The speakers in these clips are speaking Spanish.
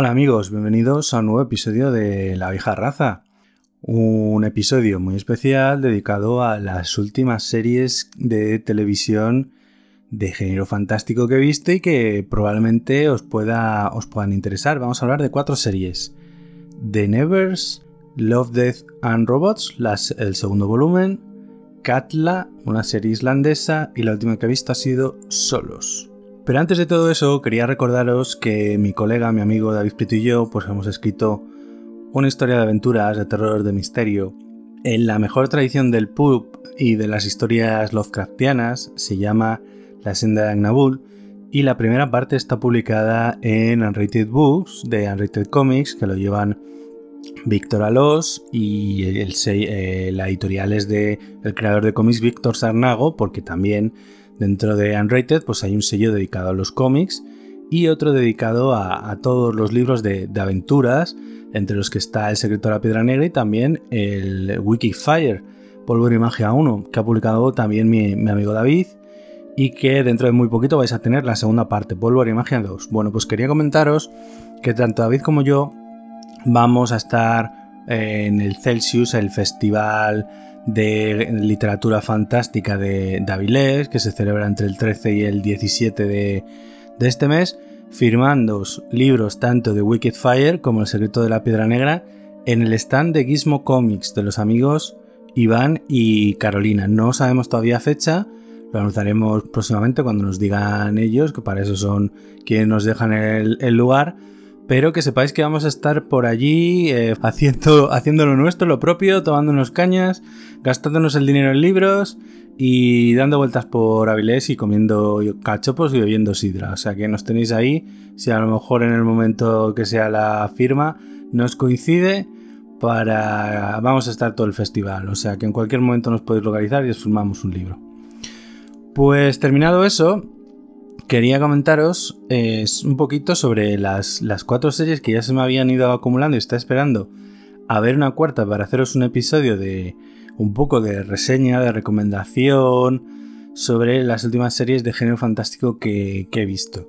Hola amigos, bienvenidos a un nuevo episodio de La vieja raza. Un episodio muy especial dedicado a las últimas series de televisión de género fantástico que he visto y que probablemente os, pueda, os puedan interesar. Vamos a hablar de cuatro series. The Nevers, Love, Death and Robots, el segundo volumen, Katla, una serie islandesa y la última que he visto ha sido Solos. Pero antes de todo eso, quería recordaros que mi colega, mi amigo David Prieto y yo, pues hemos escrito una historia de aventuras, de terror, de misterio. En la mejor tradición del pub y de las historias Lovecraftianas se llama La senda de Agnabul y la primera parte está publicada en Unrated Books de Unrated Comics que lo llevan Víctor Alós y eh, la editorial es de el creador de cómics Víctor Sarnago porque también Dentro de Unrated pues hay un sello dedicado a los cómics y otro dedicado a, todos los libros de, aventuras, entre los que está El secreto de la piedra negra y también el Wikifire, Polvo y Magia 1, que ha publicado también mi, amigo David y que dentro de muy poquito vais a tener la segunda parte, Polvo y Magia 2. Bueno, pues quería comentaros que tanto David como yo vamos a estar en el Celsius, el festival de literatura fantástica de, Avilés, que se celebra entre el 13 y el 17 de, este mes, firmando libros tanto de Wicked Fire como El secreto de la piedra negra en el stand de Gizmo Comics de los amigos Iván y Carolina. No sabemos todavía fecha, lo anunciaremos próximamente cuando nos digan ellos, que para eso son quienes nos dejan el lugar pero que sepáis que vamos a estar por allí eh, haciendo, lo nuestro, lo propio, tomándonos cañas, gastándonos el dinero en libros y dando vueltas por Avilés y comiendo cachopos y bebiendo sidra. O sea que nos tenéis ahí, si a lo mejor en el momento que sea la firma nos coincide, para vamos a estar todo el festival. O sea que en cualquier momento nos podéis localizar y os un libro. Pues terminado eso, quería comentaros un poquito sobre las, cuatro series que ya se me habían ido acumulando y está esperando a ver una cuarta para haceros un episodio de un poco de reseña, de recomendación sobre las últimas series de género fantástico que, he visto.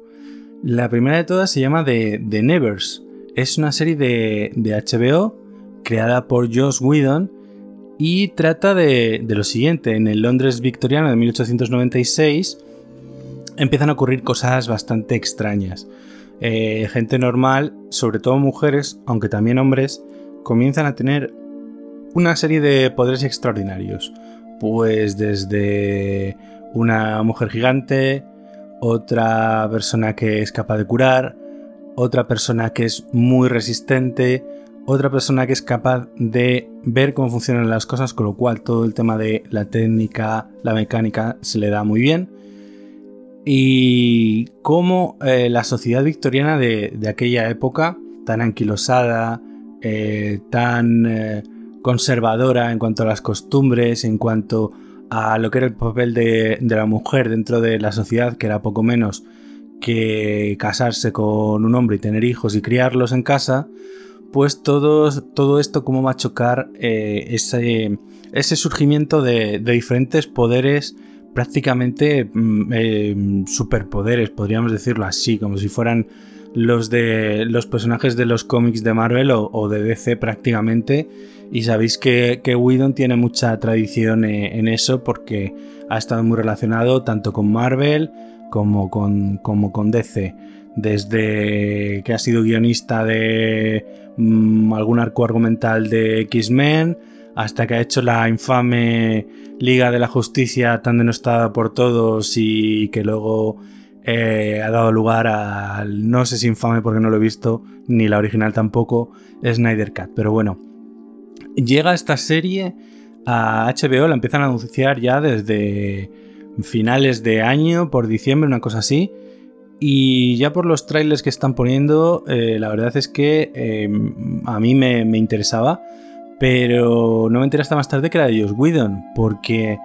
La primera de todas se llama The, Nevers. Es una serie de, HBO creada por Joss Whedon y trata de, de lo siguiente. En el Londres victoriano de 1896 empiezan a ocurrir cosas bastante extrañas. Eh, gente normal, sobre todo mujeres, aunque también hombres, comienzan a tener una serie de poderes extraordinarios. Pues desde una mujer gigante, otra persona que es capaz de curar, otra persona que es muy resistente, otra persona que es capaz de ver cómo funcionan las cosas, con lo cual todo el tema de la técnica, la mecánica se le da muy bien y cómo eh, la sociedad victoriana de, aquella época, tan anquilosada, eh, tan eh, conservadora en cuanto a las costumbres, en cuanto a lo que era el papel de, la mujer dentro de la sociedad, que era poco menos que casarse con un hombre y tener hijos y criarlos en casa, pues todo, todo esto cómo va a chocar ese, ese, surgimiento de, de diferentes poderes prácticamente mm, eh, superpoderes, podríamos decirlo así, como si fueran los de los personajes de los cómics de Marvel o, de DC prácticamente. Y sabéis que, que Whedon tiene mucha tradición eh, en eso porque ha estado muy relacionado tanto con Marvel como con, como con DC. Desde que ha sido guionista de mm, algún arco argumental de X-Men, hasta que ha hecho la infame Liga de la Justicia tan denostada por todos y que luego eh, ha dado lugar al no sé si infame porque no lo he visto, ni la original tampoco, Snyder Cut. Pero bueno, llega esta serie a HBO, la empiezan a anunciar ya desde finales de año, por diciembre, una cosa así. Y ya por los trailers que están poniendo, eh, la verdad es que eh, a mí me, me interesaba pero no me enteré hasta más tarde que era de Josh Whedon, porque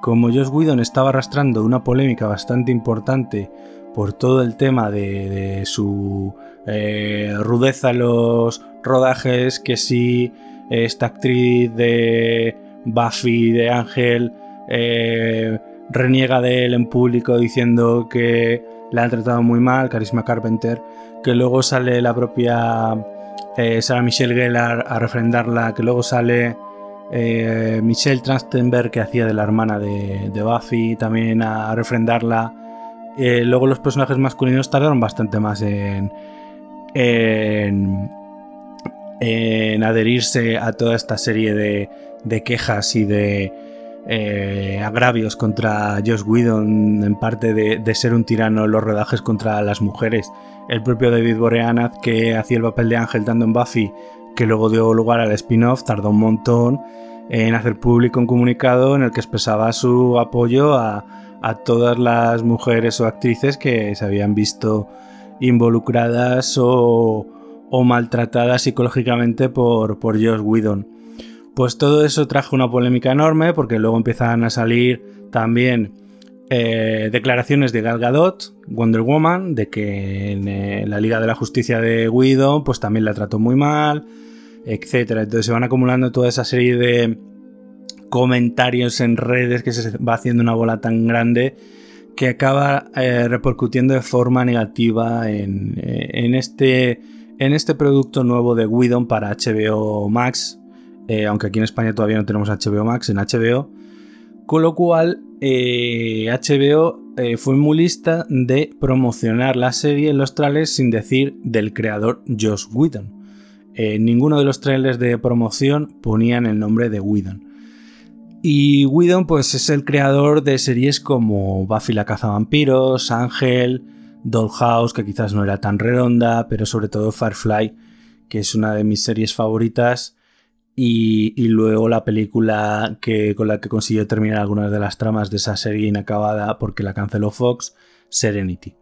como Josh Whedon estaba arrastrando una polémica bastante importante por todo el tema de, su eh, rudeza en los rodajes, que si esta actriz de Buffy, de Ángel, eh, reniega de él en público diciendo que la han tratado muy mal, Carisma Carpenter, que luego sale la propia eh, Sarah Michelle Gellar a refrendarla, que luego sale eh, Michelle Trachtenberg, que hacía de la hermana de, Buffy, también a refrendarla. Eh, luego los personajes masculinos tardaron bastante más en, en, adherirse a toda esta serie de, quejas y de eh, agravios contra Josh Whedon, en parte de, ser un tirano en los rodajes contra las mujeres. El propio David Boreanaz, que hacía el papel de Ángel tanto en Buffy, que luego dio lugar al spin-off, tardó un montón en hacer público un comunicado en el que expresaba su apoyo a, todas las mujeres o actrices que se habían visto involucradas o, maltratadas psicológicamente por, por Josh Whedon. Pues todo eso trajo una polémica enorme porque luego empiezan a salir también eh, declaraciones de Gal Gadot, Wonder Woman, de que en eh, la Liga de la Justicia de Whedon pues también la trató muy mal, etcétera. Entonces se van acumulando toda esa serie de comentarios en redes que se va haciendo una bola tan grande que acaba eh, repercutiendo de forma negativa en, este, en este producto nuevo de Widon para HBO Max, aunque aquí en España todavía no tenemos HBO Max, en HBO. Con lo cual, HBO fue muy lista de promocionar la serie en los trailers sin decir del creador Josh Whedon. ninguno de los trailers de promoción ponían el nombre de Whedon. Y Whedon pues es el creador de series como Buffy la cazavampiros, Ángel, Dollhouse, que quizás no era tan redonda, pero sobre todo Firefly, que es una de mis series favoritas. Y, luego la película que, con la que consiguió terminar algunas de las tramas de esa serie inacabada porque la canceló Fox, Serenity.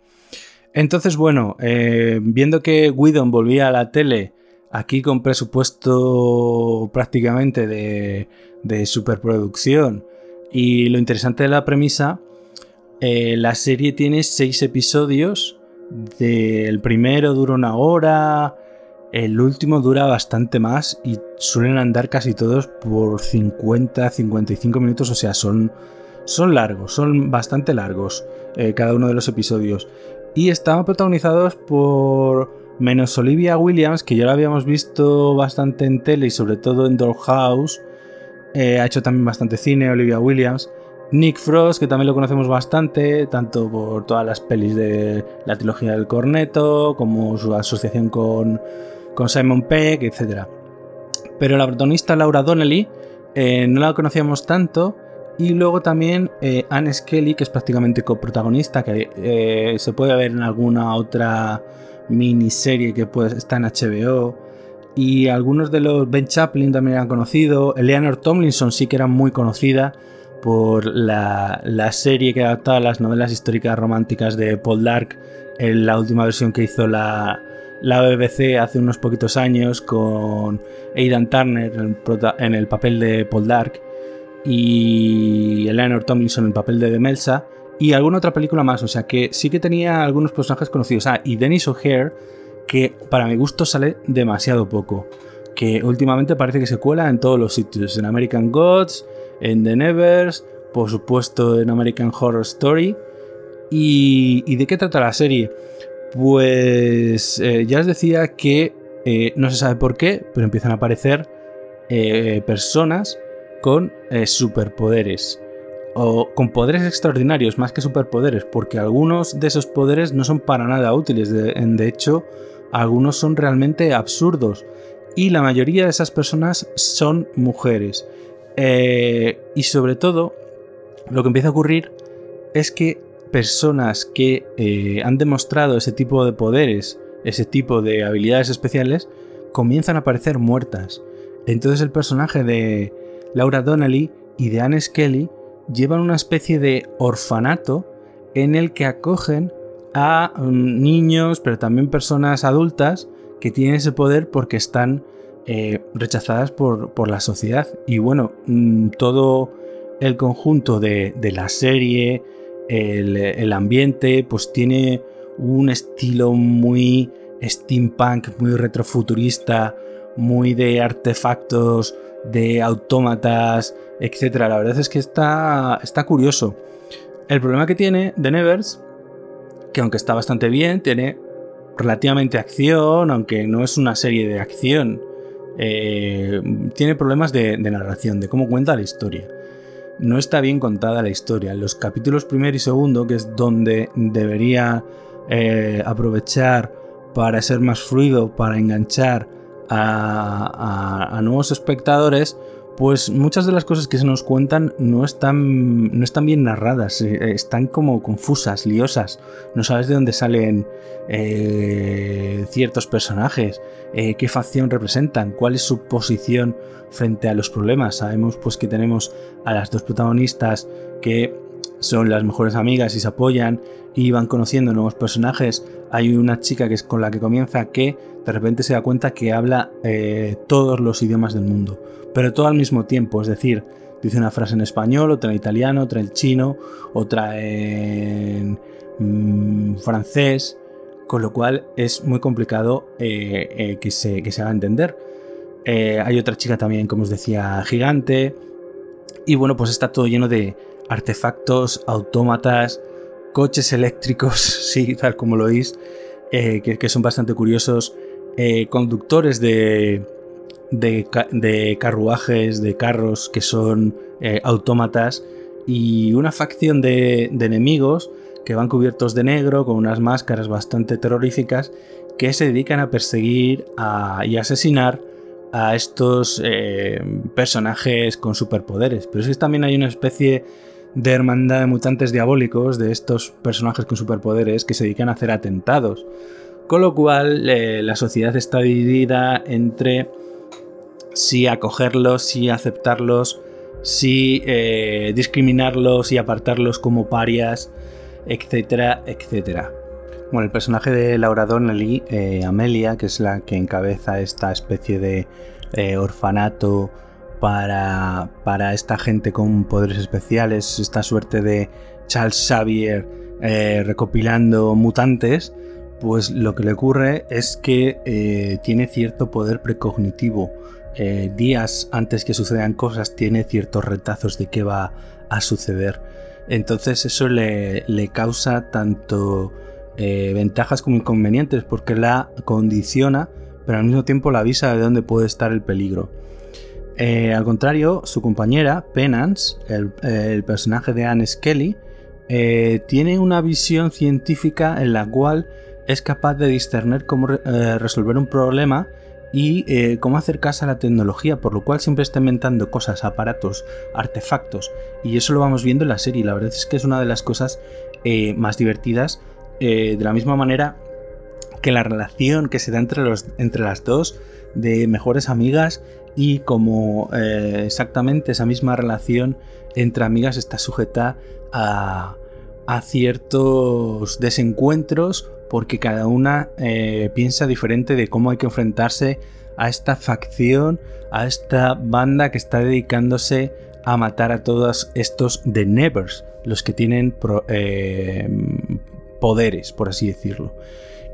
Entonces, bueno, eh, viendo que Whedon volvía a la tele aquí con presupuesto prácticamente de, superproducción. Y lo interesante de la premisa, eh, la serie tiene seis episodios. el primero dura una hora, el último dura bastante más y suelen andar casi todos por 50-55 minutos, o sea, son, son largos, son bastante largos eh, cada uno de los episodios. Y estaban protagonizados por menos Olivia Williams, que ya la habíamos visto bastante en tele y sobre todo en Dollhouse, eh, ha hecho también bastante cine, Olivia Williams. Nick Frost, que también lo conocemos bastante, tanto por todas las pelis de la trilogía del corneto, como su asociación con, Simon Pegg, etc. Pero la protagonista Laura Donnelly eh, no la conocíamos tanto. Y luego también eh, Anne Skelly, que es prácticamente coprotagonista, que se puede ver en alguna otra miniserie que pues, está en HBO y algunos de los Ben Chaplin también eran conocidos. Eleanor Tomlinson sí que era muy conocida por la, serie que adaptaba las novelas históricas románticas de Paul Dark en la última versión que hizo la, BBC hace unos poquitos años con Aidan Turner en el, papel de Paul Dark y Eleanor Tomlinson en el papel de Demelsa y alguna otra película más, o sea que sí que tenía algunos personajes conocidos. Ah, y Dennis O'Hare que para mi gusto sale demasiado poco. Que últimamente parece que se cuela en todos los sitios. En American Gods, en The Nevers, por supuesto en American Horror Story. ¿Y, de qué trata la serie? Pues eh, ya os decía que eh, no se sabe por qué, pero empiezan a aparecer eh, personas con superpoderes. O con poderes extraordinarios más que superpoderes, porque algunos de esos poderes no son para nada útiles. de hecho, algunos son realmente absurdos y la mayoría de esas personas son mujeres. Y sobre todo, lo que empieza a ocurrir es que personas que eh, han demostrado ese tipo de poderes, ese tipo de habilidades especiales, comienzan a aparecer muertas. Entonces el personaje de Laura Donnelly y de Anne Skelly llevan una especie de orfanato en el que acogen a mm, niños, pero también personas adultas que tienen ese poder porque están eh, rechazadas por, la sociedad. Y bueno, mm, todo el conjunto de, la serie, el, ambiente, pues tiene un estilo muy steampunk, muy retrofuturista, muy de artefactos, de autómatas, etc. La verdad es que está, está curioso. El problema que tiene The Nevers que aunque está bastante bien, tiene relativamente acción, aunque no es una serie de acción, eh, tiene problemas de, narración, de cómo cuenta la historia. No está bien contada la historia. Los capítulos primero y segundo, que es donde debería eh, aprovechar para ser más fluido, para enganchar a nuevos espectadores, pues muchas de las cosas que se nos cuentan no están, no están bien narradas, eh, están como confusas, liosas. No sabes de dónde salen eh, ciertos personajes, eh, qué facción representan, cuál es su posición frente a los problemas. Sabemos pues que tenemos a las dos protagonistas que son las mejores amigas y se apoyan y van conociendo nuevos personajes. Hay una chica que es con la que comienza que de repente se da cuenta que habla todos los idiomas del mundo pero todo al mismo tiempo, es decir, dice una frase en español, otra en italiano, otra en chino, otra en mm, francés, con lo cual es muy complicado eh, eh, que, se, que, se, haga entender. Eh, hay otra chica también, como os decía, gigante, y bueno, pues está todo lleno de artefactos, autómatas, coches eléctricos, sí, tal como lo oís, que, son bastante curiosos, conductores de, de, carruajes, de carros que son eh, autómatas y una facción de, enemigos que van cubiertos de negro con unas máscaras bastante terroríficas que se dedican a perseguir y asesinar a estos eh, personajes con superpoderes. Pero es que también hay una especie de hermandad de mutantes diabólicos de estos personajes con superpoderes que se dedican a hacer atentados. Con lo cual eh, la sociedad está dividida entre si acogerlos, si aceptarlos, si eh, discriminarlos y apartarlos como parias, etcétera, etcétera. Bueno, el personaje de Laura Donnelly, eh, Amelia, que es la que encabeza esta especie de orfanato para, para, esta gente con poderes especiales, esta suerte de Charles Xavier recopilando mutantes, pues lo que le ocurre es que tiene cierto poder precognitivo eh, días antes que sucedan cosas tiene ciertos retazos de qué va a suceder. Entonces eso le, causa tanto eh, ventajas como inconvenientes porque la condiciona, pero al mismo tiempo la avisa de dónde puede estar el peligro. Eh, al contrario, su compañera, Penance, el, personaje de Anne Skelly, tiene una visión científica en la cual es capaz de discernir cómo resolver un problema y eh, cómo acercarse a la tecnología, por lo cual siempre está inventando cosas, aparatos, artefactos, y eso lo vamos viendo en la serie. La verdad es que es una de las cosas eh, más divertidas, eh, de la misma manera que la relación que se da entre, los, entre las dos, de mejores amigas, y como exactamente esa misma relación entre amigas está sujeta a, a ciertos desencuentros porque cada una eh, piensa diferente de cómo hay que enfrentarse a esta facción, a esta banda que está dedicándose a matar a todos estos The Nevers, los que tienen eh, poderes, por así decirlo.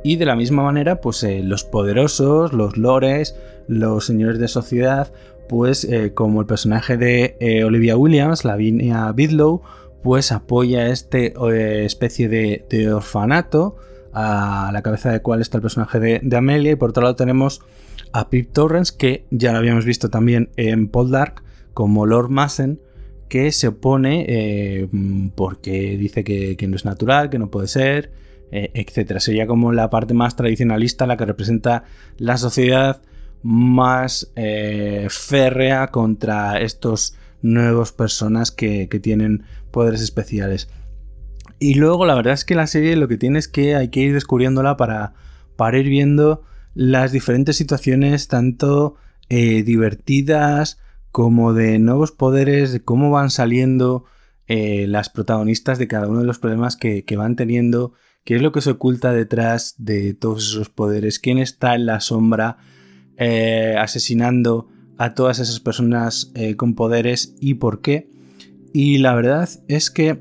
Y de la misma manera, pues eh, los poderosos, los lores, los señores de sociedad, pues como el personaje de Olivia Williams, Lavinia Bidlow, pues apoya este especie de orfanato a la cabeza de cuál está el personaje de, Amelia. Y por otro lado tenemos a Pip Torrens, que ya lo habíamos visto también en Paul Dark, como Lord Massen, que se opone eh, porque dice que, no es natural, que no puede ser, eh, etc. Sería como la parte más tradicionalista, la que representa la sociedad más eh, férrea contra estos nuevos personas que tienen poderes especiales. Y luego la verdad es que la serie lo que tiene es que hay que ir descubriéndola para, para ir viendo las diferentes situaciones, tanto eh, divertidas como de nuevos poderes, de cómo van saliendo eh, las protagonistas de cada uno de los problemas que, van teniendo, qué es lo que se oculta detrás de todos esos poderes, quién está en la sombra eh, asesinando a todas esas personas con poderes y por qué. Y la verdad es que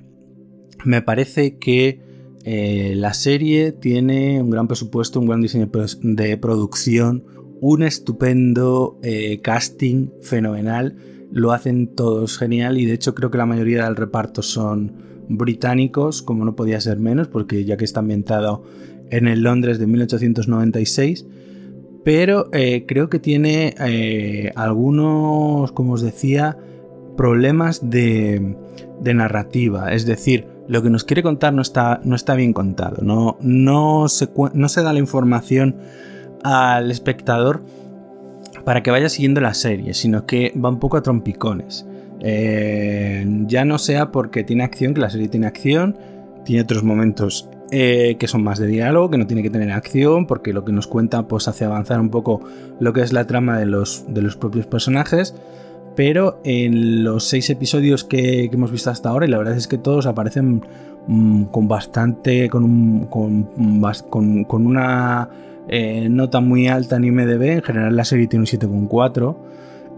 me parece que eh, la serie tiene un gran presupuesto, un gran diseño de producción, un estupendo eh, casting fenomenal. Lo hacen todos genial y de hecho creo que la mayoría del reparto son británicos, como no podía ser menos, porque ya que está ambientado en el Londres de 1896, pero eh, creo que tiene eh, algunos, como os decía, problemas de, narrativa, es decir, lo que nos quiere contar no está, no está bien contado, no, no, se, no se da la información al espectador para que vaya siguiendo la serie, sino que va un poco a trompicones. Eh, ya no sea porque tiene acción, que la serie tiene acción, tiene otros momentos eh, que son más de diálogo, que no tiene que tener acción, porque lo que nos cuenta pues hace avanzar un poco lo que es la trama de los, de los propios personajes. Pero en los seis episodios que, hemos visto hasta ahora, y la verdad es que todos aparecen mm, con bastante, con, con, una eh, nota muy alta en IMDB, en general la serie tiene un 7,4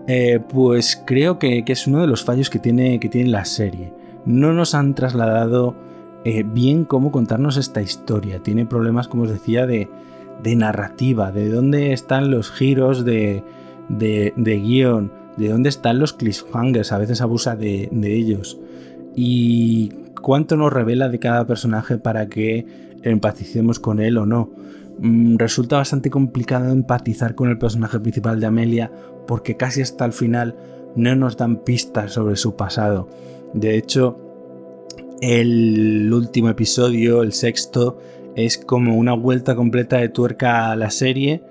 eh, pues creo que, es uno de los fallos que tiene, que tiene la serie. No nos han trasladado eh, bien cómo contarnos esta historia. Tiene problemas, como os decía, de, narrativa, de dónde están los giros de, guion, de dónde están los cliffhangers, a veces abusa de, ellos. Y cuánto nos revela de cada personaje para que empaticemos con él o no. Mm, resulta bastante complicado empatizar con el personaje principal de Amelia porque casi hasta el final no nos dan pistas sobre su pasado. De hecho, el último episodio, el sexto, es como una vuelta completa de tuerca a la serie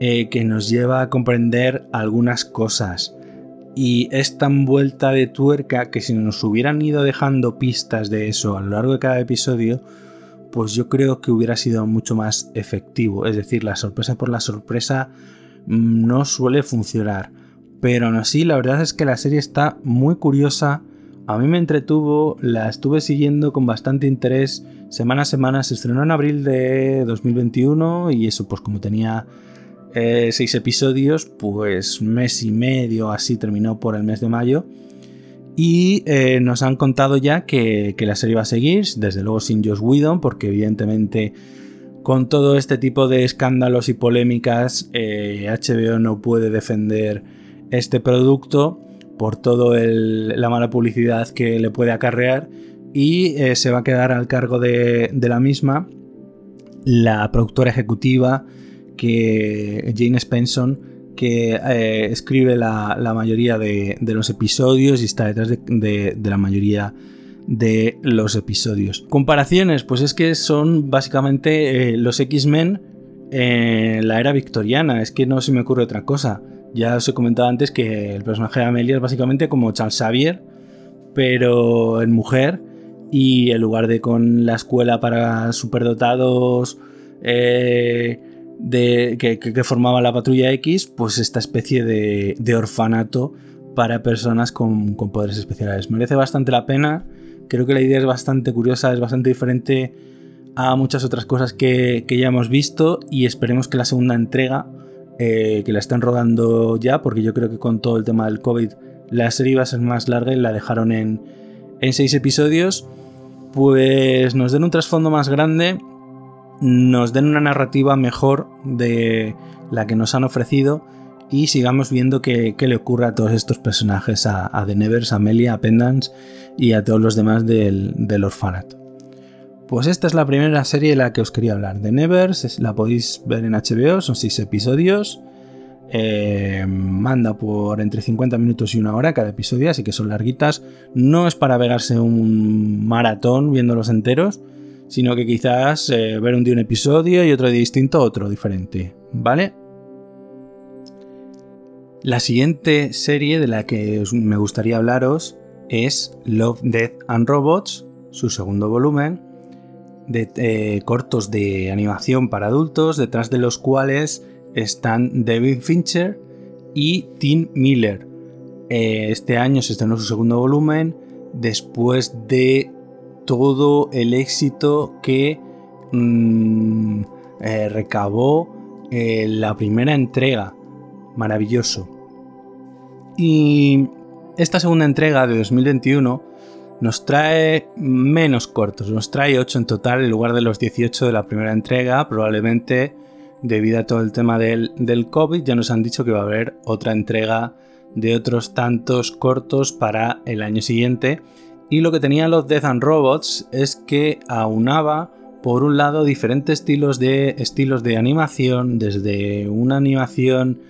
eh, que nos lleva a comprender algunas cosas. Y es tan vuelta de tuerca que si nos hubieran ido dejando pistas de eso a lo largo de cada episodio, pues yo creo que hubiera sido mucho más efectivo. Es decir, la sorpresa por la sorpresa mm, no suele funcionar. Pero aún así, la verdad es que la serie está muy curiosa. A mí me entretuvo, la estuve siguiendo con bastante interés semana a semana. Se estrenó en abril de 2021 y eso, pues como tenía eh, seis episodios, pues mes y medio así terminó por el mes de mayo. Y eh, nos han contado ya que, la serie va a seguir, desde luego sin Josh Whedon, porque evidentemente con todo este tipo de escándalos y polémicas, HBO eh, no puede defender este producto por toda la mala publicidad que le puede acarrear y eh, se va a quedar al cargo de, de, la misma la productora ejecutiva que Jane Spenson que eh, escribe la, mayoría de, los episodios y está detrás de, la mayoría de los episodios. Comparaciones, pues es que son básicamente eh, los X-Men en la era victoriana, es que no se me ocurre otra cosa. Ya os he comentado antes que el personaje de Amelia es básicamente como Charles Xavier, pero en mujer, y en lugar de con la escuela para superdotados, eh, de, que, formaba la patrulla X, pues esta especie de, orfanato para personas con, poderes especiales. Merece bastante la pena, creo que la idea es bastante curiosa, es bastante diferente a muchas otras cosas que, ya hemos visto y esperemos que la segunda entrega, eh, que la están rodando ya, porque yo creo que con todo el tema del COVID la serie iba a ser más larga y la dejaron en, en seis episodios, pues nos den un trasfondo más grande nos den una narrativa mejor de la que nos han ofrecido y sigamos viendo qué, le ocurre a todos estos personajes, a, The Nevers, a Amelia, a Pendance y a todos los demás del, orfanato. Pues esta es la primera serie de la que os quería hablar. The Nevers, la podéis ver en HBO, son 6 episodios. Eh, manda por entre 50 minutos y una hora cada episodio, así que son larguitas. No es para pegarse un maratón viéndolos enteros, sino que quizás eh, ver un día un episodio y otro día distinto, otro diferente, ¿vale? La siguiente serie de la que me gustaría hablaros es Love, Death and Robots, su segundo volumen, de eh, cortos de animación para adultos, detrás de los cuales están David Fincher y Tim Miller. Eh, este año se estrenó su segundo volumen, después de todo el éxito que mm, eh, recabó eh, la primera entrega. Maravilloso. Y esta segunda entrega de 2021 nos trae menos cortos, nos trae 8 en total en lugar de los 18 de la primera entrega, probablemente debido a todo el tema del, del COVID, ya nos han dicho que va a haber otra entrega de otros tantos cortos para el año siguiente Y lo que tenía los Death and Robots es que aunaba por un lado diferentes estilos de, estilos de animación, desde una animación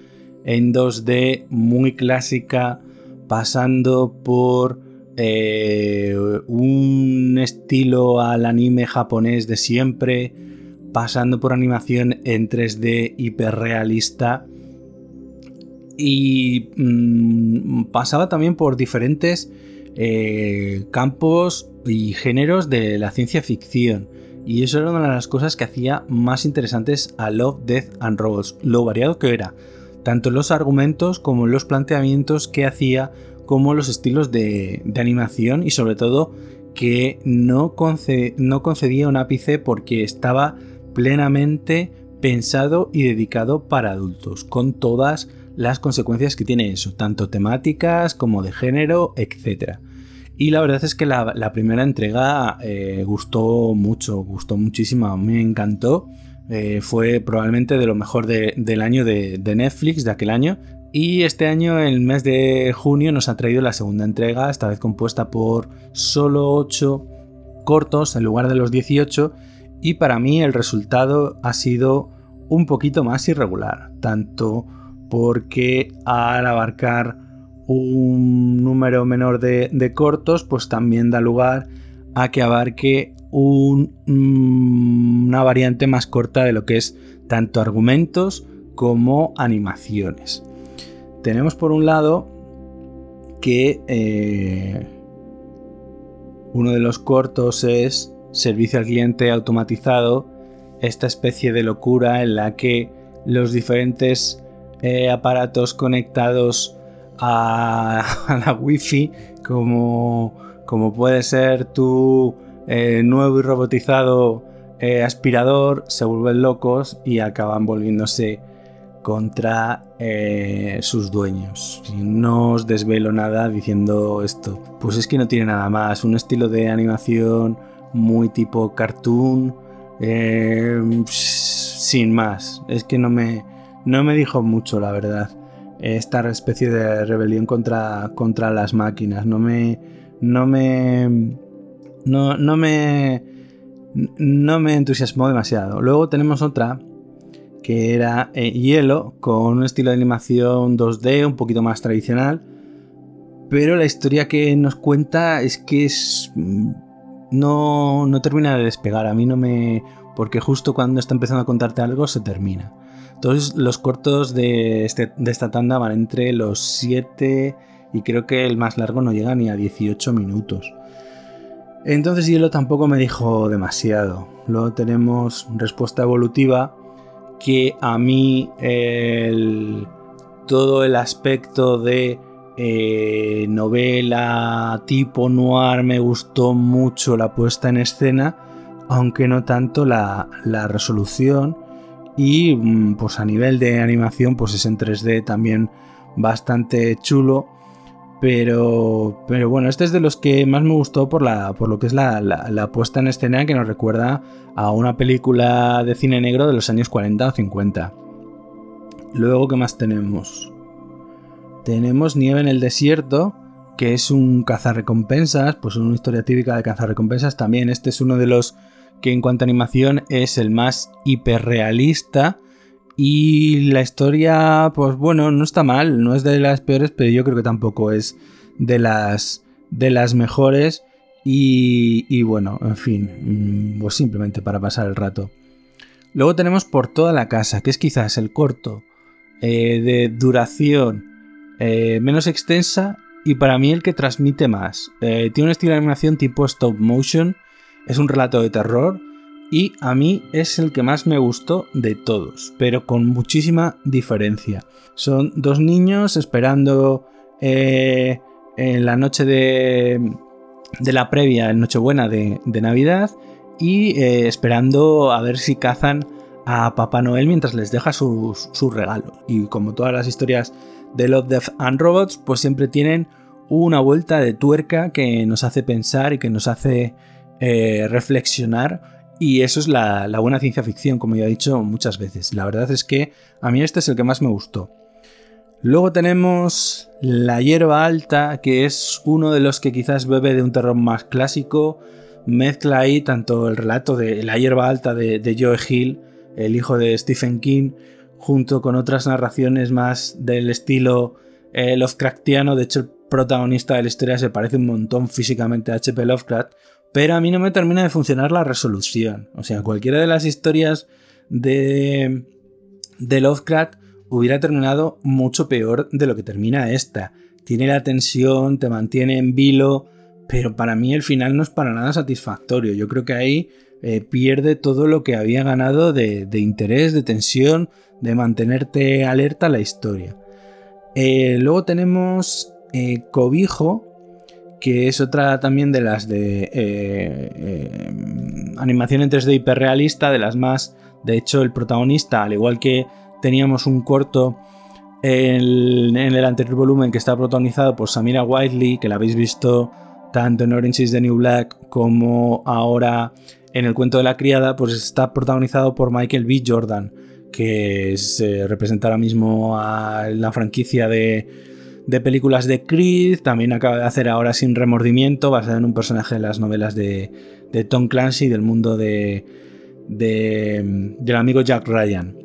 en 2D muy clásica, pasando por eh, un estilo al anime japonés de siempre, pasando por animación en 3D hiperrealista. Y mm, pasaba también por diferentes eh, campos y géneros de la ciencia ficción. Y eso era una de las cosas que hacía más interesantes a Love, Death and Robots, lo variado que era, tanto los argumentos como los planteamientos que hacía, como los estilos de, animación y sobre todo que no, no concedía un ápice porque estaba plenamente pensado y dedicado para adultos, con todas las consecuencias que tiene eso, tanto temáticas como de género, etc. Y la verdad es que la, primera entrega eh, gustó mucho, gustó muchísimo, me encantó. Eh, fue probablemente de lo mejor del año de, Netflix, de aquel año. Y este año, el mes de junio, nos ha traído la segunda entrega, esta vez compuesta por solo 8 cortos en lugar de los 18. Y para mí el resultado ha sido un poquito más irregular, tanto porque al abarcar un número menor de, cortos, pues también da lugar a que abarque mm, una variante más corta de lo que es tanto argumentos como animaciones. Tenemos por un lado que eh, uno de los cortos es servicio al cliente automatizado, esta especie de locura en la que los diferentes eh, aparatos conectados a, la wifi como, como puede ser tu eh, nuevo y robotizado eh, aspirador se vuelven locos y acaban volviéndose contra sus dueños. no os desvelo nada diciendo esto, pues es que no tiene nada más, un estilo de animación muy tipo cartoon, sin más, es que no me, no me dijo mucho, la verdad. Esta especie de rebelión contra, contra las máquinas. No me. No me. No, no me. No me entusiasmó demasiado. Luego tenemos otra que era eh, Hielo, con un estilo de animación 2D un poquito más tradicional. Pero la historia que nos cuenta es que es. No, no termina de despegar. A mí no me. Porque justo cuando está empezando a contarte algo se termina. Todos los cortos este, de, esta tanda van entre los 7 y creo que el más largo no llega ni a 18 minutos. Entonces Hielo tampoco me dijo demasiado. Luego tenemos respuesta evolutiva que a mí todo el aspecto de eh, novela tipo noir me gustó mucho la puesta en escena, aunque no tanto la resolución y mm, pues a nivel de animación pues es en 3D también bastante chulo pero, pero bueno, este es de los que más me gustó por, la, por lo que es la, la, puesta en escena que nos recuerda a una película de cine negro de los años 40 o 50. Luego, ¿qué más tenemos? Tenemos Nieve en el Desierto, que es un cazarrecompensas, pues una historia típica de cazarrecompensas también. Este es uno de los que en cuanto a animación es el más hiperrealista. Y la historia, pues bueno, no está mal, no es de las peores, pero yo creo que tampoco es de las, de las mejores. Y, bueno, en fin, mm, pues simplemente para pasar el rato. Luego tenemos Por toda la casa, que es quizás el corto eh, de duración eh, menos extensa y para mí el que transmite más. Eh, tiene un estilo de animación tipo stop motion es un relato de terror y a mí es el que más me gustó de todos, pero con muchísima diferencia. Son dos niños esperando eh, en la noche de, de la previa, en Nochebuena de, Navidad, y eh, esperando a ver si cazan a Papá Noel mientras les deja sus, sus regalos. Y como todas las historias de Love, Death and Robots, pues siempre tienen una vuelta de tuerca que nos hace pensar y que nos hace eh, reflexionar y eso es la, buena ciencia ficción, como ya he dicho muchas veces. La verdad es que a mí este es el que más me gustó. Luego tenemos La hierba alta, que es uno de los que quizás bebe de un terror más clásico. Mezcla ahí tanto el relato de La hierba alta de, Joe Hill, el hijo de Stephen King, junto con otras narraciones más del estilo eh, Lovecraftiano. De hecho, el protagonista de la historia se parece un montón físicamente a H.P. Lovecraft, pero a mí no me termina de funcionar la resolución. O sea, cualquiera de las historias de, de Lovecraft hubiera terminado mucho peor de lo que termina esta. Tiene la tensión, te mantiene en vilo, pero para mí el final no es para nada satisfactorio. Yo creo que ahí eh, pierde todo lo que había ganado de, interés, de tensión, de mantenerte alerta la historia. Eh, luego tenemos eh, Cobijo, que es otra también de las de animación en 3D hiperrealista, de las más... De hecho, el protagonista, al igual que teníamos un corto en, el anterior volumen que está protagonizado por Samira Whiteley, que la habéis visto tanto en Orange is the New Black como ahora en El cuento de la criada, pues está protagonizado por Michael B. Jordan, que se representa ahora mismo a la franquicia de, películas de Creed, también acaba de hacer ahora Sin Remordimiento, basado en un personaje de las novelas de, Tom Clancy del mundo de, del amigo Jack Ryan.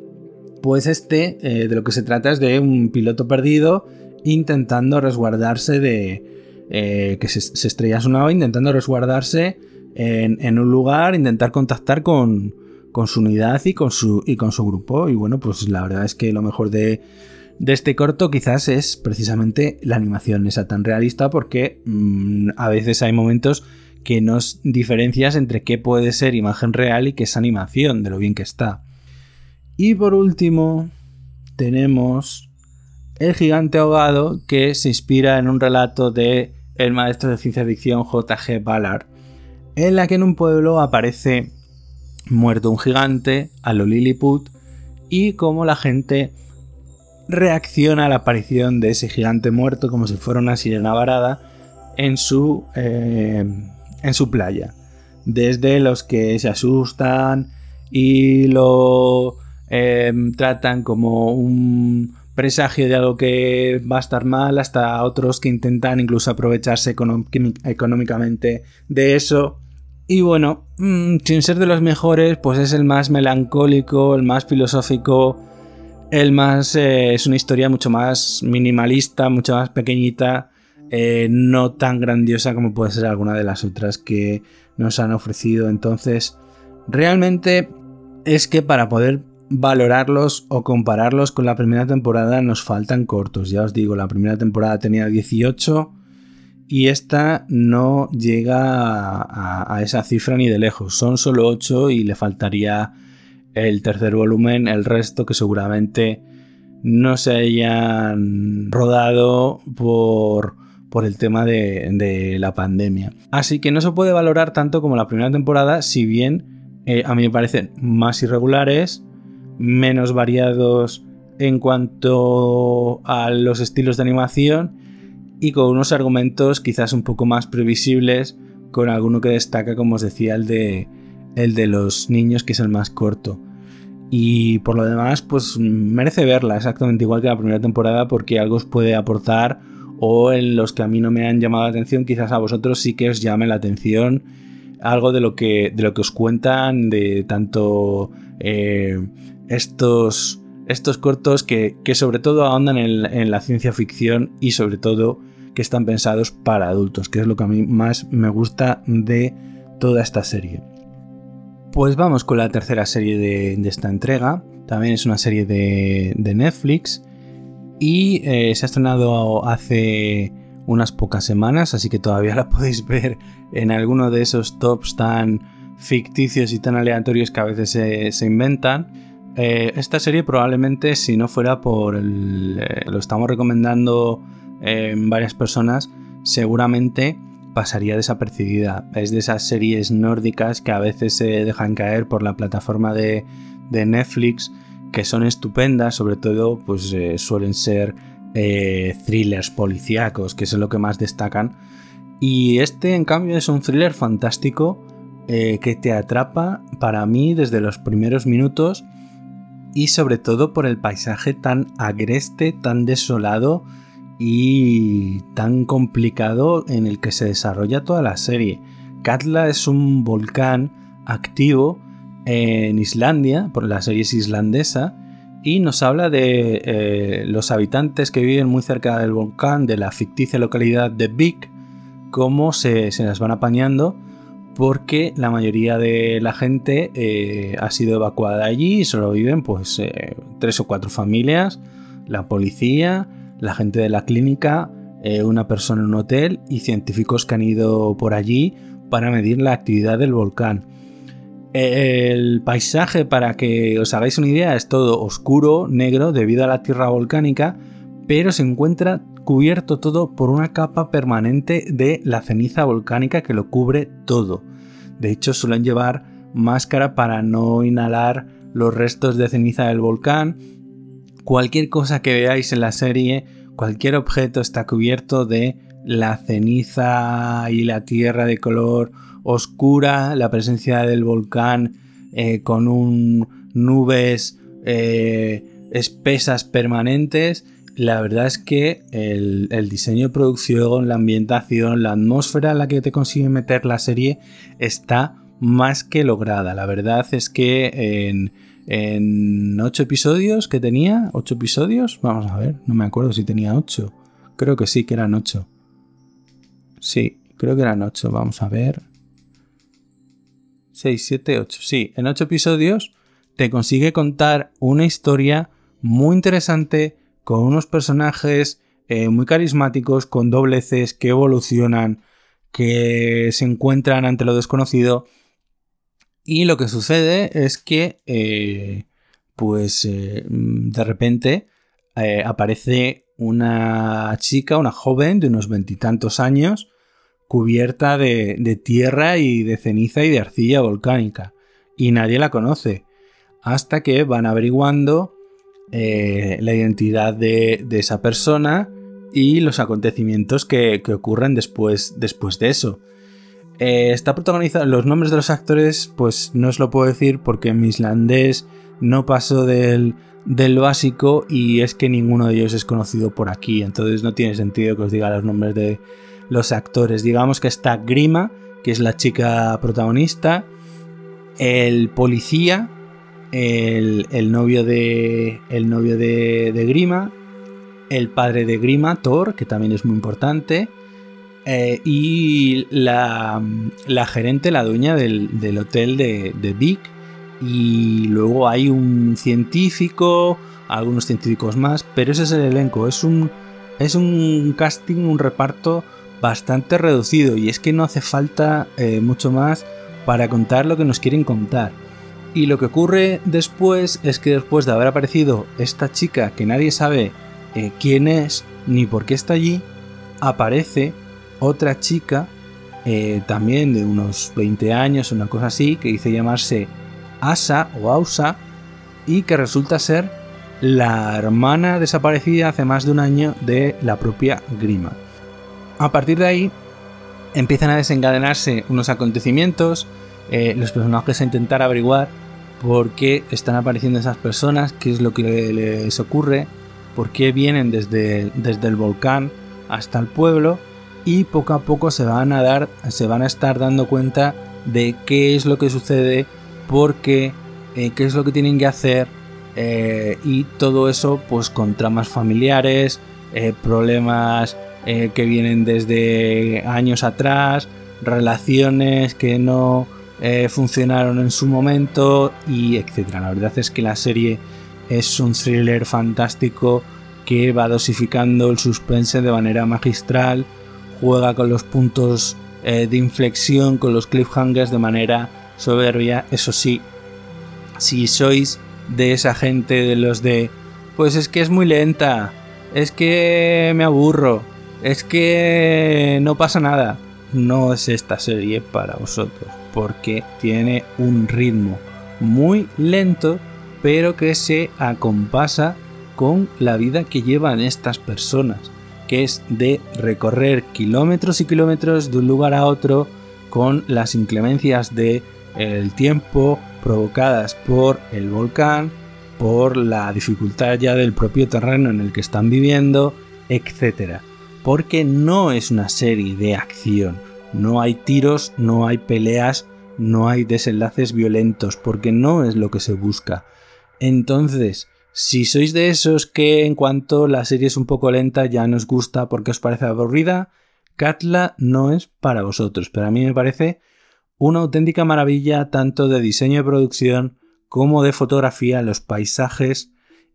Pues este, eh, de lo que se trata es de un piloto perdido intentando resguardarse de... Eh, que se, estrella su nave, intentando resguardarse en, un lugar, intentar contactar con, su unidad y con su, y con su grupo. Y bueno, pues la verdad es que lo mejor de, este corto quizás es precisamente la animación esa tan realista porque mm, a veces hay momentos que nos diferencias entre qué puede ser imagen real y qué es animación, de lo bien que está. Y por último, tenemos El gigante ahogado, que se inspira en un relato de el maestro de ciencia ficción J.G. Ballard, en la que en un pueblo aparece muerto un gigante a lo Lilliput y cómo la gente reacciona a la aparición de ese gigante muerto como si fuera una sirena varada en su, eh, en su playa. Desde los que se asustan y lo Em, tratan como un presagio de algo que va a estar mal, hasta otros que intentan incluso aprovecharse económicamente de eso. Y bueno, mm, sin ser de los mejores, pues es el más melancólico, el más filosófico, el más... Eh, es una historia mucho más minimalista, mucho más pequeñita, eh, no tan grandiosa como puede ser alguna de las otras que nos han ofrecido. Entonces, realmente es que para poder valorarlos o compararlos con la primera temporada nos faltan cortos. Ya os digo, la primera temporada tenía 18 y esta no llega a, esa cifra ni de lejos. Son solo 8 y le faltaría el tercer volumen, el resto que seguramente no se hayan rodado por, por el tema de, la pandemia. Así que no se puede valorar tanto como la primera temporada, si bien eh, a mí me parecen más irregulares menos variados en cuanto a los estilos de animación y con unos argumentos quizás un poco más previsibles, con alguno que destaca, como os decía, el de, el de los niños, que es el más corto. Y por lo demás, pues merece verla exactamente igual que la primera temporada porque algo os puede aportar o en los que a mí no me han llamado la atención, quizás a vosotros sí que os llame la atención algo de lo que, de lo que os cuentan, de tanto eh, estos, estos cortos que, sobre todo ahondan en, la ciencia ficción y sobre todo que están pensados para adultos, que es lo que a mí más me gusta de toda esta serie. Pues vamos con la tercera serie de, esta entrega. También es una serie de, Netflix y eh, se ha estrenado hace unas pocas semanas, así que todavía la podéis ver en alguno de esos tops tan ficticios y tan aleatorios que a veces se inventan. Eh, esta serie probablemente si no fuera por el, eh, lo estamos recomendando en varias personas, seguramente pasaría desapercibida. Es de esas series nórdicas que a veces se dejan caer por la plataforma de, Netflix, que son estupendas, sobre todo pues eh, suelen ser thrillers policíacos, que es lo que más destacan. Y este en cambio es un thriller fantástico que te atrapa para mí desde los primeros minutos y sobre todo por el paisaje tan agreste, tan desolado y tan complicado en el que se desarrolla toda la serie. Katla es un volcán activo en Islandia, por la serie es islandesa, y nos habla de eh, los habitantes que viven muy cerca del volcán, de la ficticia localidad de Vik, cómo se, las van apañando, porque la mayoría de la gente eh, ha sido evacuada allí y solo viven pues eh, tres o cuatro familias, la policía, la gente de la clínica, una persona en un hotel y científicos que han ido por allí para medir la actividad del volcán. El paisaje, para que os hagáis una idea, es todo oscuro, negro, debido a la tierra volcánica, pero se encuentra cubierto todo por una capa permanente de la ceniza volcánica que lo cubre todo. De hecho, suelen llevar máscara para no inhalar los restos de ceniza del volcán. Cualquier cosa que veáis en la serie, cualquier objeto está cubierto de la ceniza y la tierra de color oscura, la presencia del volcán eh, con un, nubes eh, espesas permanentes. La verdad es que el, diseño de producción, la ambientación, la atmósfera en la que te consigue meter la serie está más que lograda. La verdad es que en, en ocho episodios que tenía, ocho episodios, vamos a ver, no me acuerdo si tenía ocho. Creo que sí, que eran ocho. Sí, creo que eran ocho, vamos a ver. 6, 7, 8. Sí, en 8 episodios te consigue contar una historia muy interesante con unos personajes eh, muy carismáticos, con dobleces que evolucionan, que se encuentran ante lo desconocido. Y lo que sucede es que, eh, pues, eh, de repente aparece una chica, una joven de unos veintitantos años, cubierta de, tierra y de ceniza y de arcilla volcánica. Y nadie la conoce. Hasta que van averiguando eh, la identidad de, esa persona y los acontecimientos que, ocurren después, después de eso. Eh, está protagonizado. Los nombres de los actores, pues no os lo puedo decir porque mi islandés no paso del, del básico y es que ninguno de ellos es conocido por aquí. Entonces no tiene sentido que os diga los nombres de, los actores. Digamos que está Grima, que es la chica protagonista, el policía, el, novio, de, el novio de, Grima, el padre de Grima, Thor, que también es muy importante, eh, y la, gerente, la dueña del, hotel de, de Vic. Y luego hay un científico, algunos científicos más, pero ese es el elenco. Es un, es un casting, un reparto bastante reducido y es que no hace falta eh, mucho más para contar lo que nos quieren contar. Y lo que ocurre después es que después de haber aparecido esta chica que nadie sabe eh, quién es ni por qué está allí, aparece otra chica eh, también de unos 20 años, una cosa así, que dice llamarse Asa o Ausa y que resulta ser la hermana desaparecida hace más de un año de la propia Grima. A partir de ahí empiezan a desencadenarse unos acontecimienos, eh, los personajes a intentar averiguar por qué están apareciendo esas personas, qué es lo que les ocurre, por qué vienen desde, desde el volcán hasta el pueblo y poco a poco se van a dar, se van a estar dando cuenta de qué es lo que sucede, por qué, eh, qué es lo que tienen que hacer eh, y todo eso pues con tramas familiares, problemas eh, que vienen desde años atrás, relaciones que no funcionaron en su momento y etcétera. La verdad es que la serie es un thriller fantástico que va dosificando el suspense de manera magistral, juega con los puntos eh, de inflexión, con los cliffhangers de manera soberbia. Eso sí, si sois de esa gente de los de, pues es que es muy lenta, es que me aburro, es que no pasa nada. No es esta serie para vosotros, porque tiene un ritmo muy lento, pero que se acompasa con la vida que llevan estas personas, que es de recorrer kilómetros y kilómetros de un lugar a otro con las inclemencias de el tiempo provocadas por el volcán por la dificultad ya del propio terreno en el que están viviendo, etc. Porque no es una serie de acción, no hay tiros, no hay peleas, no hay desenlaces violentos, porque no es lo que se busca. Entonces, si sois de esos que en cuanto la serie es un poco lenta ya nos gusta porque os parece aburrida, Katla no es para vosotros, pero a mí me parece una auténtica maravilla tanto de diseño de producción como de fotografía, los paisajes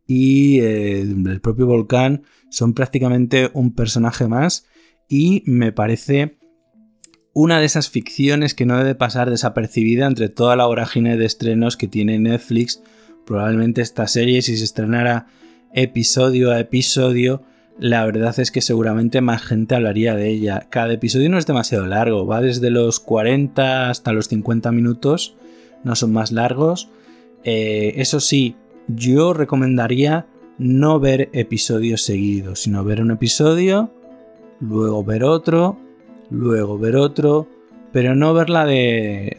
y eh, el propio volcán son prácticamente un personaje más y me parece una de esas ficciones que no debe pasar desapercibida entre toda la vorágine de estrenos que tiene Netflix. Probablemente esta serie, si se estrenara episodio a episodio, la verdad es que seguramente más gente hablaría de ella. Cada episodio no es demasiado largo, va desde los 40 hasta los 50 minutos, no son más largos. Eh, eso sí, yo recomendaría no ver episodios seguidos, sino ver un episodio, luego ver otro, luego ver otro, pero no verla de,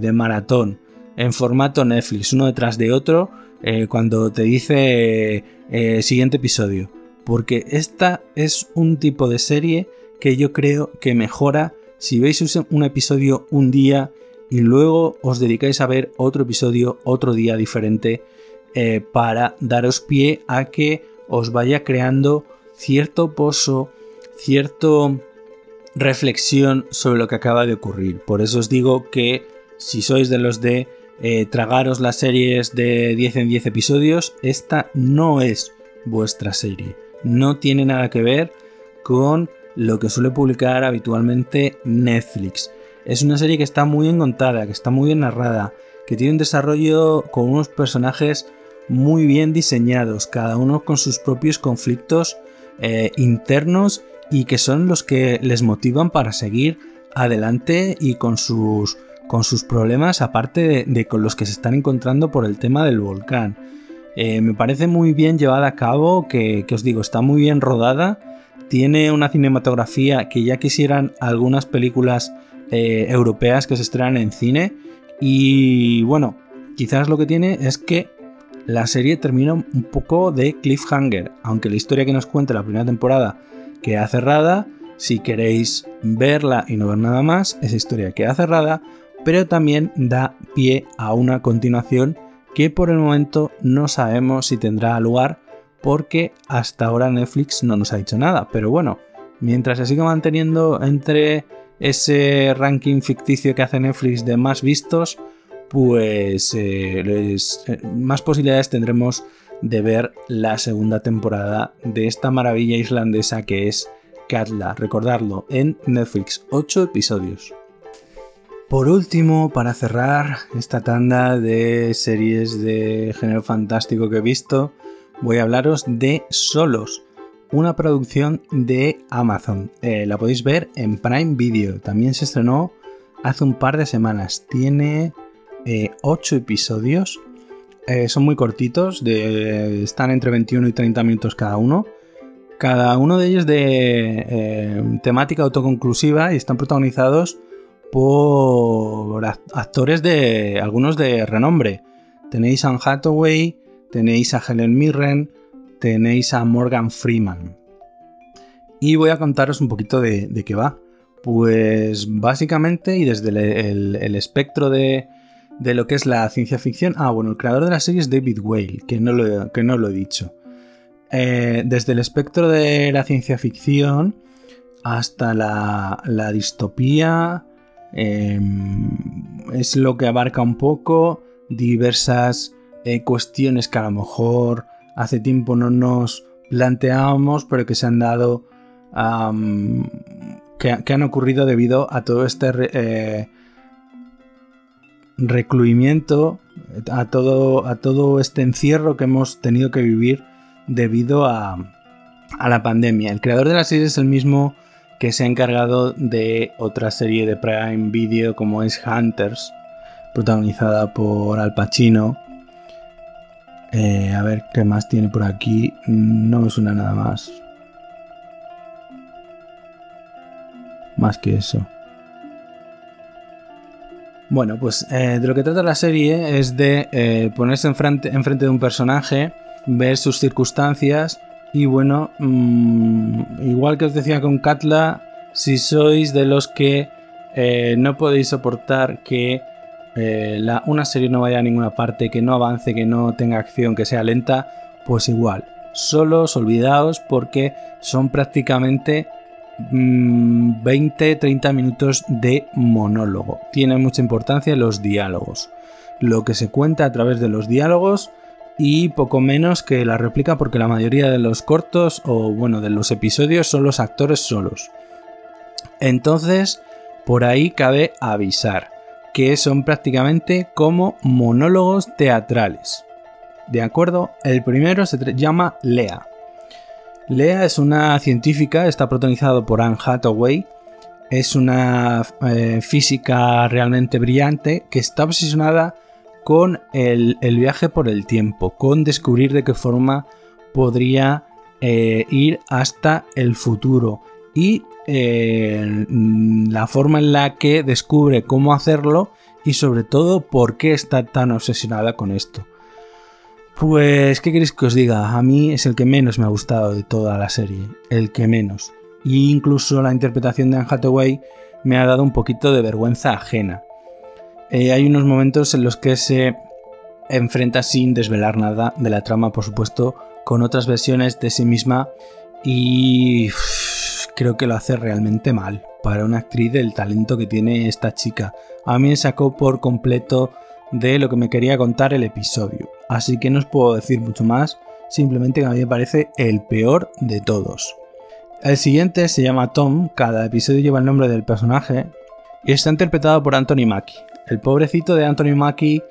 de, maratón, en formato Netflix, uno detrás de otro, eh, cuando te dice eh, siguiente episodio. Porque esta es un tipo de serie que yo creo que mejora si veis un episodio un día y luego os dedicáis a ver otro episodio otro día diferente eh, para daros pie a que os vaya creando cierto pozo, cierto reflexión sobre lo que acaba de ocurrir. Por eso os digo que si sois de los de eh, tragaros las series de 10 en 10 episodios, esta no es vuestra serie. No tiene nada que ver con lo que suele publicar habitualmente Netflix. Es una serie que está muy bien contada, que está muy bien narrada, que tiene un desarrollo con unos personajes muy bien diseñados, cada uno con sus propios conflictos eh, internos y que son los que les motivan para seguir adelante y con sus, con sus problemas, aparte de, con los que se están encontrando por el tema del volcán. Eh, me parece muy bien llevada a cabo, que, os digo, está muy bien rodada, tiene una cinematografía que ya quisieran algunas películas eh, europeas que se estrenan en cine y bueno, quizás lo que tiene es que la serie termina un poco de cliffhanger, aunque la historia que nos cuenta la primera temporada queda cerrada. Si queréis verla y no ver nada más, esa historia queda cerrada, pero también da pie a una continuación que por el momento no sabemos si tendrá lugar porque hasta ahora Netflix no nos ha dicho nada. Pero bueno, mientras se siga manteniendo entre ese ranking ficticio que hace Netflix de más vistos, pues eh, eh, más posibilidades tendremos de ver la segunda temporada de esta maravilla islandesa que es Katla. Recordarlo en Netflix, 8 episodios. Por último, para cerrar esta tanda de series de género fantástico que he visto, voy a hablaros de Solos, una producción de Amazon. Eh, la podéis ver en Prime Video. También se estrenó hace un par de semanas. Tiene 8 eh, episodios eh, son muy cortitos, están entre 21 y 30 minutos cada uno. Cada uno de ellos de temática autoconclusiva y están protagonizados por actores de algunos de renombre. Tenéis a Anne Hathaway, tenéis a Helen Mirren, tenéis a Morgan Freeman. Y voy a contaros un poquito de, qué va. Pues básicamente, y desde el espectro de, de lo que es la ciencia ficción. Ah, bueno, el creador de la serie es David Whale, que no lo, que no lo he dicho. Eh, desde el espectro de la ciencia ficción hasta la, distopía, em, es lo que abarca un poco diversas eh, cuestiones que a lo mejor hace tiempo no nos planteábamos, pero que se han dado, que, han ocurrido debido a todo este eh, recluimiento, a todo, a todo este encierro que hemos tenido que vivir debido a, a la pandemia. El creador de la serie es el mismo que se ha encargado de otra serie de Prime Video como es Hunters, protagonizada por Al Pacino. Eh, a ver qué más tiene por aquí. No me suena nada más. Más que eso. Bueno, pues eh, de lo que trata la serie es de eh, ponerse enfrente, enfrente, de un personaje, ver sus circunstancias y bueno, mm, igual que os decía con Katla, si sois de los que eh, no podéis soportar que una serie no vaya a ninguna parte, que no avance, que no tenga acción, que sea lenta, pues igual, solos, olvidaos porque son prácticamente 20-30 mm, minutos de monólogo. Tiene mucha importancia los diálogos. Lo que se cuenta a través de los diálogos y poco menos que la réplica porque la mayoría de los cortos o bueno de los episodios son los actores solos. Entonces, por ahí cabe avisar que son prácticamente como monólogos teatrales. ¿De acuerdo? El primero se llama Lea. Lea es una científica, está protagonizado por Anne Hathaway. Es una eh, física realmente brillante que está obsesionada con el, viaje por el tiempo, con descubrir de qué forma podría eh, ir hasta el futuro y eh, la forma en la que descubre cómo hacerlo y sobre todo por qué está tan obsesionada con esto. Pues, ¿qué queréis que os diga? A mí es el que menos me ha gustado de toda la serie, el que menos. Y incluso la interpretación de Anne Hathaway me ha dado un poquito de vergüenza ajena. Eh, hay unos momentos en los que se enfrenta sin desvelar nada de la trama, por supuesto, con otras versiones de sí misma y creo que lo hace realmente mal para una actriz del talento que tiene esta chica. A mí me sacó por completo de lo que me quería contar el episodio. Así que no os puedo decir mucho más, simplemente que a mí me parece el peor de todos. El siguiente se llama Tom, cada episodio lleva el nombre del personaje y está interpretado por Anthony Mackie. El pobrecito de Anthony Mackie,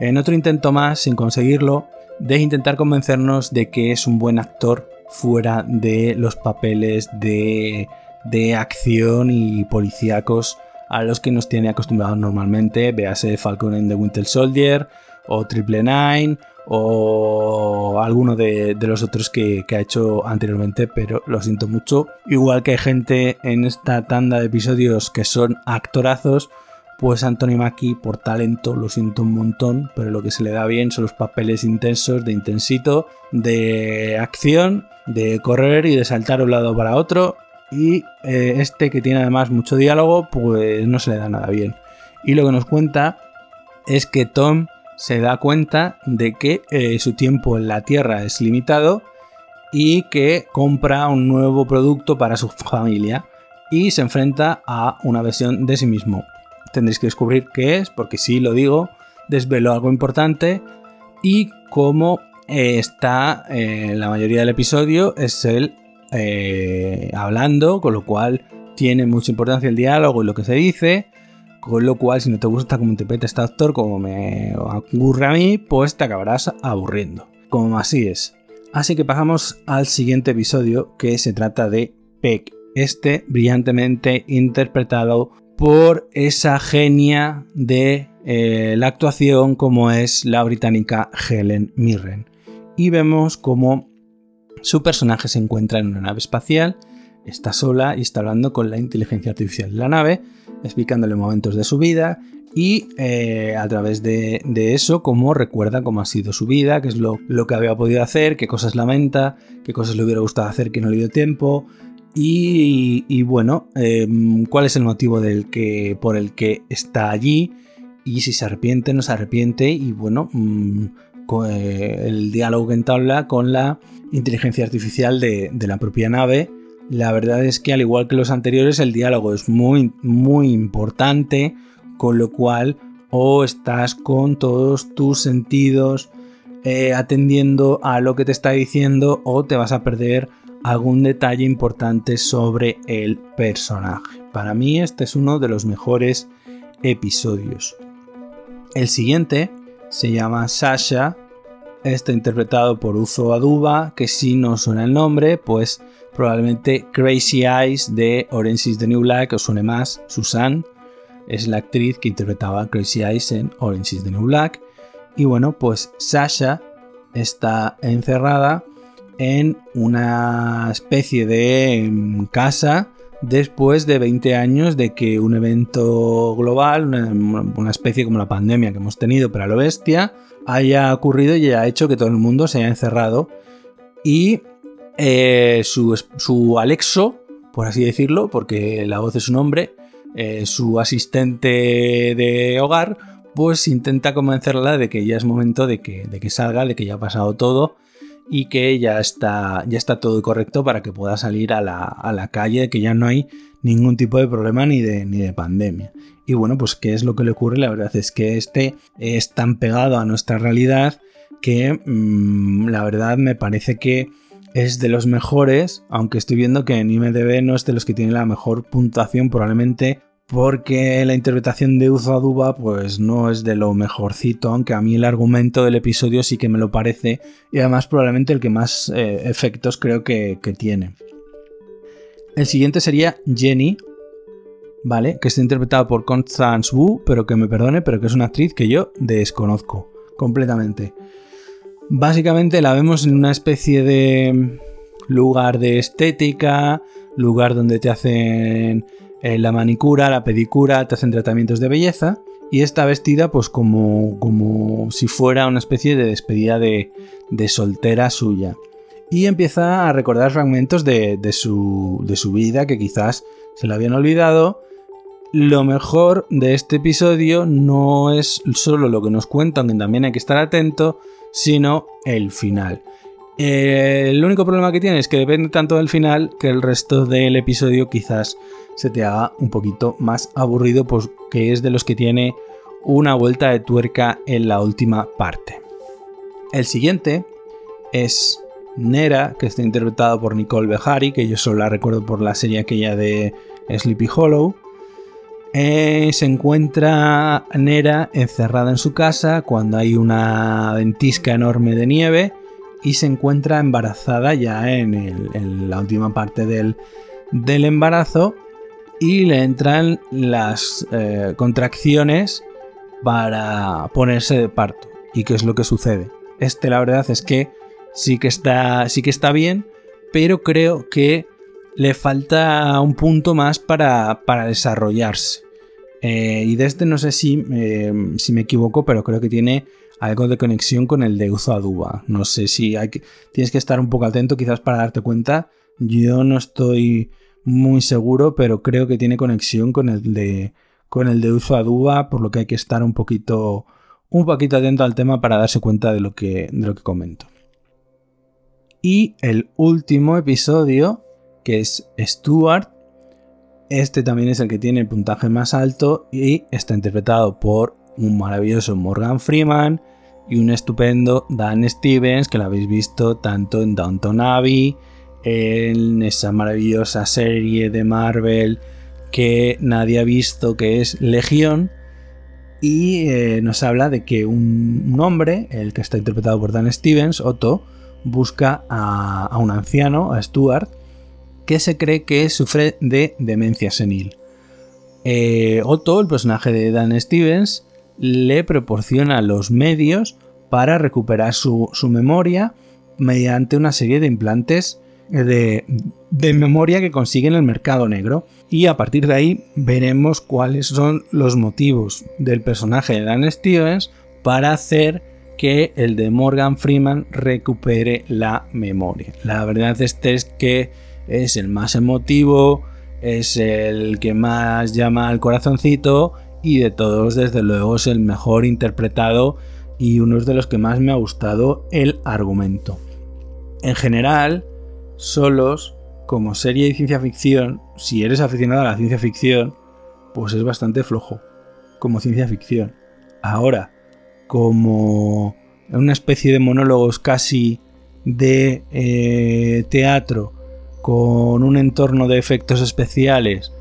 en otro intento más, sin conseguirlo, de intentar convencernos de que es un buen actor fuera de los papeles de, de acción y policíacos a los que nos tiene acostumbrados normalmente, véase Falcon en The Winter Soldier o Triple Nine o alguno de, los otros que, ha hecho anteriormente, pero lo siento mucho. Igual que hay gente en esta tanda de episodios que son actorazos, pues Anthony Mackie por talento lo siento un montón, pero lo que se le da bien son los papeles intensos, de intensito, de acción, de correr y de saltar de un lado para otro y eh, este que tiene además mucho diálogo, pues no se le da nada bien. Y lo que nos cuenta es que Tom se da cuenta de que eh, su tiempo en la Tierra es limitado y que compra un nuevo producto para su familia y se enfrenta a una versión de sí mismo. Tendréis que descubrir qué es, porque si lo digo, desvelo algo importante y cómo eh, está en la mayoría del episodio es el eh, hablando, con lo cual tiene mucha importancia el diálogo y lo que se dice. Con lo cual, si no te gusta cómo interpreta este actor, como me ocurre a mí, pues te acabarás aburriendo. Como así es. Así que pasamos al siguiente episodio, que se trata de Peck. Este brillantemente interpretado por esa genia de eh, la actuación como es la británica Helen Mirren. Y vemos como su personaje se encuentra en una nave espacial, está sola y está hablando con la inteligencia artificial de la nave, explicándole momentos de su vida y eh, a través de, eso, cómo recuerda cómo ha sido su vida, qué es lo, que había podido hacer, qué cosas lamenta, qué cosas le hubiera gustado hacer que no le dio tiempo. Y, bueno, em, cuál es el motivo del que, por el que está allí y si se arrepiente, no se arrepiente y bueno, mm, eh, el diálogo que entabla con la inteligencia artificial de, la propia nave. La verdad es que al igual que los anteriores el diálogo es muy muy importante, con lo cual o estás con todos tus sentidos eh, atendiendo a lo que te está diciendo o te vas a perder algún detalle importante sobre el personaje. Para mí este es uno de los mejores episodios. El siguiente se llama Sasha. Está interpretado por Uzo Aduba, que si no suena el nombre, pues probablemente Crazy Eyes de Orange is the New Black os suene más. Susan es la actriz que interpretaba Crazy Eyes en Orange is the New Black. Y bueno, pues Sasha está encerrada en una especie de mm, casa después de 20 años de que un evento global, una, especie como la pandemia que hemos tenido para lo bestia, haya ocurrido y haya hecho que todo el mundo se haya encerrado. Y eh, su, su, Alexo, por así decirlo, porque la voz es un hombre, eh, su asistente de hogar, pues intenta convencerla de que ya es momento de que, de que salga, de que ya ha pasado todo y que ya está, ya está todo correcto para que pueda salir a la, calle, que ya no hay ningún tipo de problema ni de, ni de pandemia. Y bueno, pues ¿qué es lo que le ocurre? La verdad es que este es tan pegado a nuestra realidad que mm, la verdad me parece que es de los mejores, aunque estoy viendo que en IMDB no es de los que tiene la mejor puntuación, probablemente porque la interpretación de Uzo Aduba pues no es de lo mejorcito, aunque a mí el argumento del episodio sí que me lo parece y además probablemente el que más eh, efectos creo que, tiene. El siguiente sería Jenny, ¿vale? Que está interpretado por Constance Wu, pero que me perdone, pero que es una actriz que yo desconozco completamente. Básicamente la vemos en una especie de lugar de estética, lugar donde te hacen eh, la manicura, la pedicura, te hacen tratamientos de belleza y está vestida pues como, como si fuera una especie de despedida de, soltera suya. Y empieza a recordar fragmentos de, su, de su vida que quizás se le habían olvidado. Lo mejor de este episodio no es solo lo que nos cuentan, que también hay que estar atento, sino el final. Eh, el único problema que tiene es que depende tanto del final que el resto del episodio quizás se te haga un poquito más aburrido, pues que es de los que tiene una vuelta de tuerca en la última parte. El siguiente es Nera, que está interpretado por Nicole Behari, que yo solo la recuerdo por la serie aquella de Sleepy Hollow. Eh, se encuentra Nera encerrada en su casa cuando hay una ventisca enorme de nieve y se encuentra embarazada ya en, la última parte del, del, embarazo y le entran las eh, contracciones para ponerse de parto. ¿Y qué es lo que sucede? Este la verdad es que sí que está, sí que está bien, pero creo que le falta un punto más para, para desarrollarse. Eh, y de este no sé si, eh, si me equivoco, pero creo que tiene algo de conexión con el de Uzo Aduba. No sé si hay que, tienes que estar un poco atento quizás para darte cuenta. Yo no estoy muy seguro, pero creo que tiene conexión con el de con el Aduba, por lo que hay que estar un poquito un poquito atento al tema para darse cuenta de lo que de lo que comento. Y el último episodio, que es Stuart, este también es el que tiene puntaje más alto y está interpretado por un maravilloso Morgan Freeman y un estupendo Dan Stevens, que lo habéis visto tanto en Downton Abbey, en esa maravillosa serie de Marvel que nadie ha visto, que es Legión. Y eh, nos habla de que un, hombre, el que está interpretado por Dan Stevens, Otto, busca a, un anciano, a Stuart, que se cree que sufre de demencia senil. Eh, Otto, el personaje de Dan Stevens, le proporciona los medios para recuperar su, memoria mediante una serie de implantes de, memoria que consigue en el mercado negro. Y a partir de ahí veremos cuáles son los motivos del personaje de Dan Stevens para hacer que el de Morgan Freeman recupere la memoria. La verdad es que es el más emotivo, es el que más llama al corazoncito y de todos desde luego es el mejor interpretado y uno de los que más me ha gustado el argumento. En general, Solos, como serie de ciencia ficción, si eres aficionado a la ciencia ficción, pues es bastante flojo, como ciencia ficción. Ahora, como una especie de monólogos casi de eh, teatro, con un entorno de efectos especiales,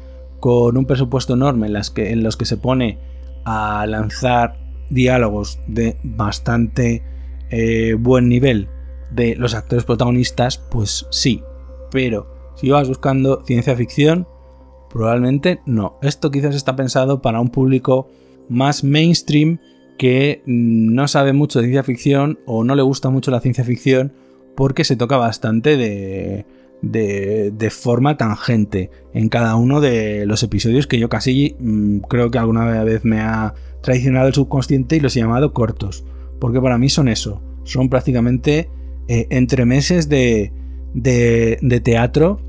con un presupuesto enorme en, que, en los que se pone a lanzar diálogos de bastante eh, buen nivel de los actores protagonistas, pues sí. Pero si vas buscando ciencia ficción, probablemente no. Esto quizás está pensado para un público más mainstream que no sabe mucho de ciencia ficción o no le gusta mucho la ciencia ficción porque se toca bastante de, de, forma tangente en cada uno de los episodios que yo casi mm, creo que alguna vez me ha traicionado el subconsciente y los he llamado cortos. Porque para mí son eso, son prácticamente eh, entremeses de, de, teatro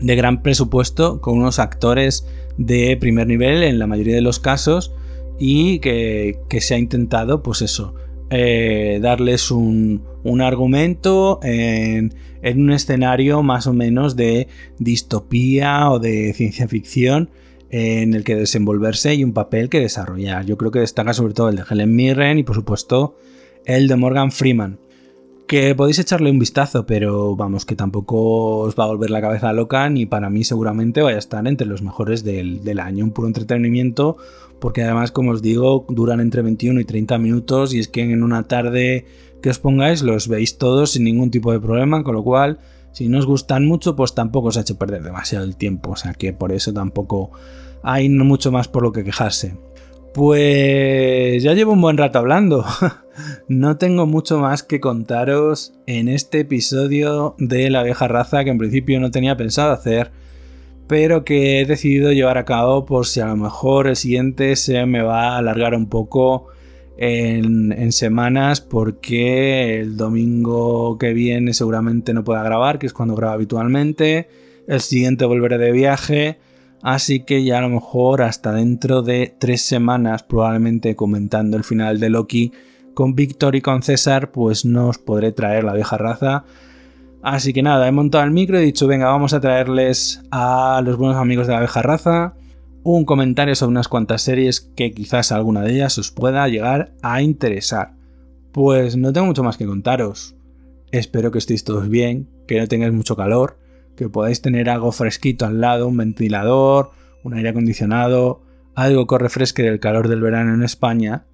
de gran presupuesto con unos actores de primer nivel en la mayoría de los casos y que, se ha intentado pues eso eh, darles un, un argumento en, en, un escenario más o menos de distopía o de ciencia ficción en el que desenvolverse y un papel que desarrollar. Yo creo que destaca sobre todo el de Helen Mirren y por supuesto el de Morgan Freeman que podéis echarle un vistazo, pero vamos, que tampoco os va a volver la cabeza loca, ni para mí seguramente vaya a estar entre los mejores del, año. Un puro entretenimiento, porque además, como os digo, duran entre 21 y 30 minutos, y es que en una tarde que os pongáis los veis todos sin ningún tipo de problema, con lo cual, si no os gustan mucho, pues tampoco os ha hecho perder demasiado el tiempo, o sea que por eso tampoco hay mucho más por lo que quejarse. Pues ya llevo un buen rato hablando. no tengo mucho más que contaros en este episodio de la vieja raza que en principio no tenía pensado hacer, pero que he decidido llevar a cabo por si a lo mejor el siguiente se me va a alargar un poco en, semanas porque el domingo que viene seguramente no pueda grabar, que es cuando grabo habitualmente. El siguiente volveré de viaje Así que ya a lo mejor hasta dentro de tres semanas, probablemente comentando el final de Loki con Víctor y con César, pues no os podré traer la vieja raza. Así que nada, he montado el micro y he dicho, venga, vamos a traerles a los buenos amigos de la vieja raza un comentario sobre unas cuantas series que quizás alguna de ellas os pueda llegar a interesar. Pues no tengo mucho más que contaros. Espero que estéis todos bien, que no tengáis mucho calor que podáis tener algo fresquito al lado, un ventilador, un aire acondicionado, algo que refresque del calor del verano en España.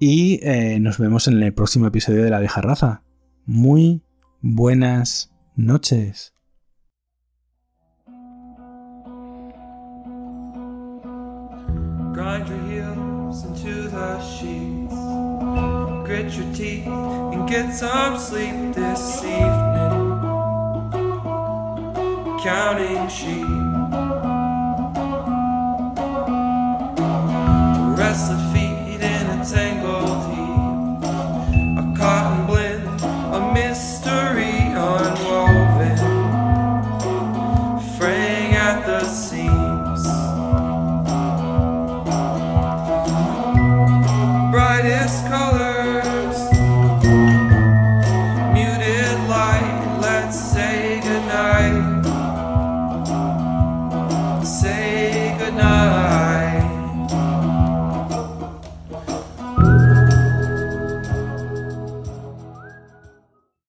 Y eh, nos vemos en el próximo episodio de La vieja raza. Muy buenas noches. Grind your heels into the sheets. Grit your teeth and get some sleep this evening. Counting sheep. rest the feet in a tangle.